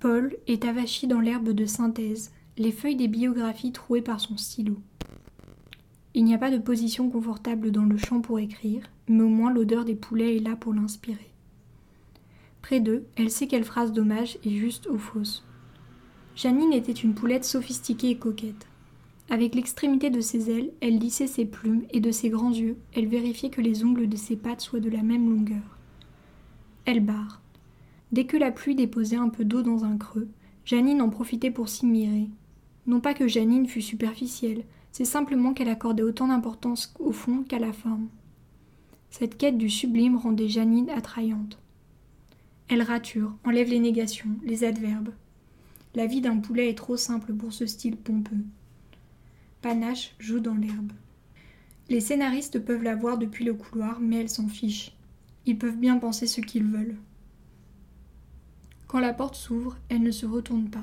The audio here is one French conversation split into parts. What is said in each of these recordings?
Paul est avachi dans l'herbe de synthèse, les feuilles des biographies trouées par son stylo. Il n'y a pas de position confortable dans le champ pour écrire, mais au moins l'odeur des poulets est là pour l'inspirer. Près d'eux, elle sait quelle phrase d'hommage est juste ou fausse. Janine était une poulette sophistiquée et coquette. Avec l'extrémité de ses ailes, elle lissait ses plumes et de ses grands yeux, elle vérifiait que les ongles de ses pattes soient de la même longueur. Elle barre. Dès que la pluie déposait un peu d'eau dans un creux, Janine en profitait pour s'y mirer. Non pas que Janine fût superficielle, c'est simplement qu'elle accordait autant d'importance au fond qu'à la forme. Cette quête du sublime rendait Janine attrayante. Elle rature, enlève les négations, les adverbes. La vie d'un poulet est trop simple pour ce style pompeux. Panache joue dans l'herbe. Les scénaristes peuvent la voir depuis le couloir, mais elle s'en fiche. Ils peuvent bien penser ce qu'ils veulent. Quand la porte s'ouvre, elle ne se retourne pas.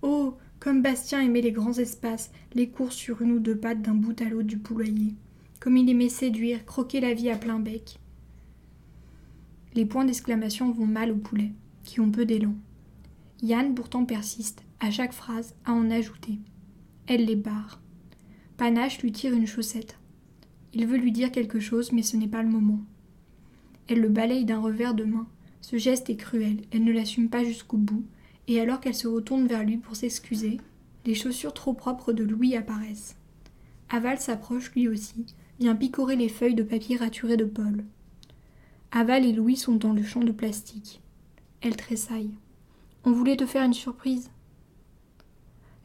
Oh Comme Bastien aimait les grands espaces, les courses sur une ou deux pattes d'un bout à l'autre du poulailler. Comme il aimait séduire, croquer la vie à plein bec. Les points d'exclamation vont mal aux poulets, qui ont peu d'élan. Yann pourtant persiste, à chaque phrase, à en ajouter. Elle les barre. Panache lui tire une chaussette. Il veut lui dire quelque chose, mais ce n'est pas le moment. Elle le balaye d'un revers de main, ce geste est cruel, elle ne l'assume pas jusqu'au bout, et alors qu'elle se retourne vers lui pour s'excuser, les chaussures trop propres de Louis apparaissent. Aval s'approche lui aussi, vient picorer les feuilles de papier raturées de Paul. Aval et Louis sont dans le champ de plastique. Elle tressaille. On voulait te faire une surprise.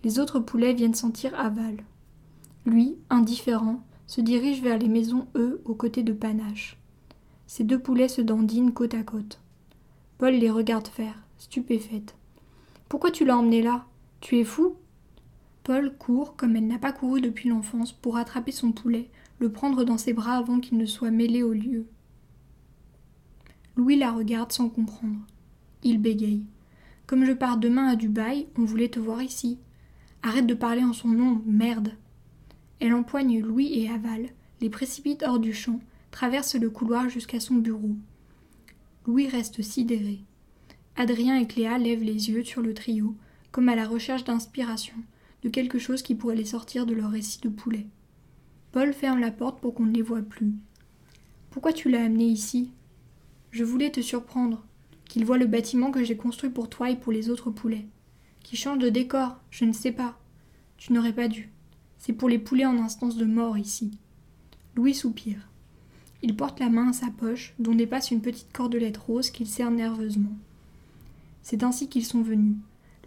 Les autres poulets viennent sentir Aval. Lui, indifférent, se dirige vers les maisons eux aux côtés de Panache. Ces deux poulets se dandinent côte à côte. Paul les regarde faire, stupéfaite. Pourquoi tu l'as emmené là? Tu es fou? Paul court comme elle n'a pas couru depuis l'enfance pour attraper son poulet, le prendre dans ses bras avant qu'il ne soit mêlé au lieu. Louis la regarde sans comprendre. Il bégaye. Comme je pars demain à Dubaï, on voulait te voir ici. Arrête de parler en son nom, merde. Elle empoigne Louis et Aval, les précipite hors du champ, traverse le couloir jusqu'à son bureau. Louis reste sidéré. Adrien et Cléa lèvent les yeux sur le trio, comme à la recherche d'inspiration, de quelque chose qui pourrait les sortir de leur récit de poulet. Paul ferme la porte pour qu'on ne les voie plus. Pourquoi tu l'as amené ici? Je voulais te surprendre, qu'il voit le bâtiment que j'ai construit pour toi et pour les autres poulets. Qui change de décor, je ne sais pas. Tu n'aurais pas dû. C'est pour les poulets en instance de mort ici. Louis soupire. Il porte la main à sa poche, dont dépasse une petite cordelette rose qu'il serre nerveusement. C'est ainsi qu'ils sont venus.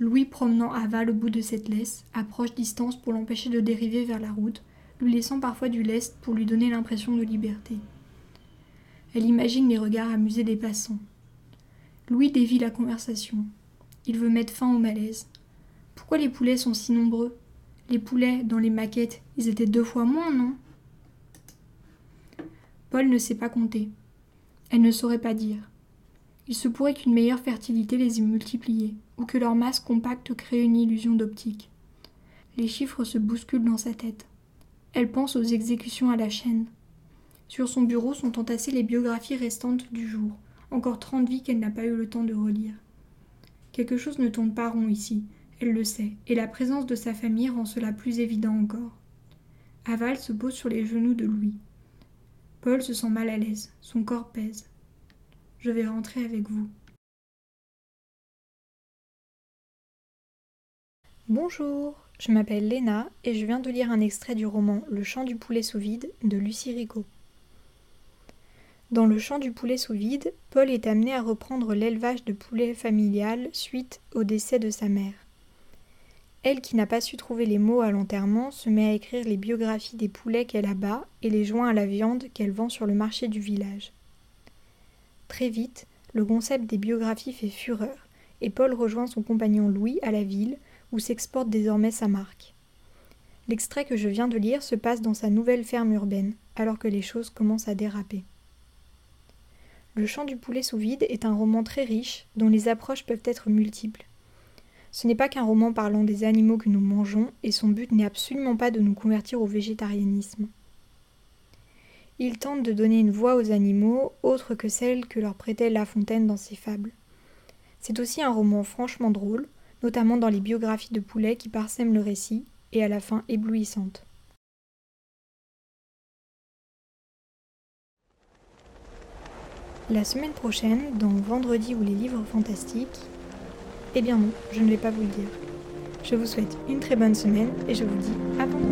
Louis promenant Aval au bout de cette laisse, à proche distance pour l'empêcher de dériver vers la route, lui laissant parfois du lest pour lui donner l'impression de liberté. Elle imagine les regards amusés des passants. Louis dévie la conversation. Il veut mettre fin au malaise. Pourquoi les poulets sont si nombreux? Les poulets, dans les maquettes, ils étaient deux fois moins, non? Paul ne sait pas compter. Elle ne saurait pas dire. Il se pourrait qu'une meilleure fertilité les ait multipliés, ou que leur masse compacte crée une illusion d'optique. Les chiffres se bousculent dans sa tête. Elle pense aux exécutions à la chaîne. Sur son bureau sont entassées les biographies restantes du jour, encore trente vies qu'elle n'a pas eu le temps de relire. Quelque chose ne tourne pas rond ici, elle le sait, et la présence de sa famille rend cela plus évident encore. Aval se pose sur les genoux de Louis. Paul se sent mal à l'aise, son corps pèse. Je vais rentrer avec vous. Bonjour, je m'appelle Léna et je viens de lire un extrait du roman Le chant du poulet sous vide de Lucie Rigaud. Dans Le chant du poulet sous vide, Paul est amené à reprendre l'élevage de poulets familial suite au décès de sa mère. Elle qui n'a pas su trouver les mots à l'enterrement se met à écrire les biographies des poulets qu'elle abat et les joints à la viande qu'elle vend sur le marché du village. Très vite, le concept des biographies fait fureur, et Paul rejoint son compagnon Louis à la ville, où s'exporte désormais sa marque. L'extrait que je viens de lire se passe dans sa nouvelle ferme urbaine, alors que les choses commencent à déraper. Le chant du poulet sous vide est un roman très riche, dont les approches peuvent être multiples. Ce n'est pas qu'un roman parlant des animaux que nous mangeons, et son but n'est absolument pas de nous convertir au végétarianisme. Il tente de donner une voix aux animaux, autre que celle que leur prêtait La Fontaine dans ses fables. C'est aussi un roman franchement drôle, notamment dans les biographies de poulets qui parsèment le récit, et à la fin éblouissante. La semaine prochaine, dans Vendredi ou les livres fantastiques, eh bien non, je ne vais pas vous le dire. Je vous souhaite une très bonne semaine et je vous dis à vendredi.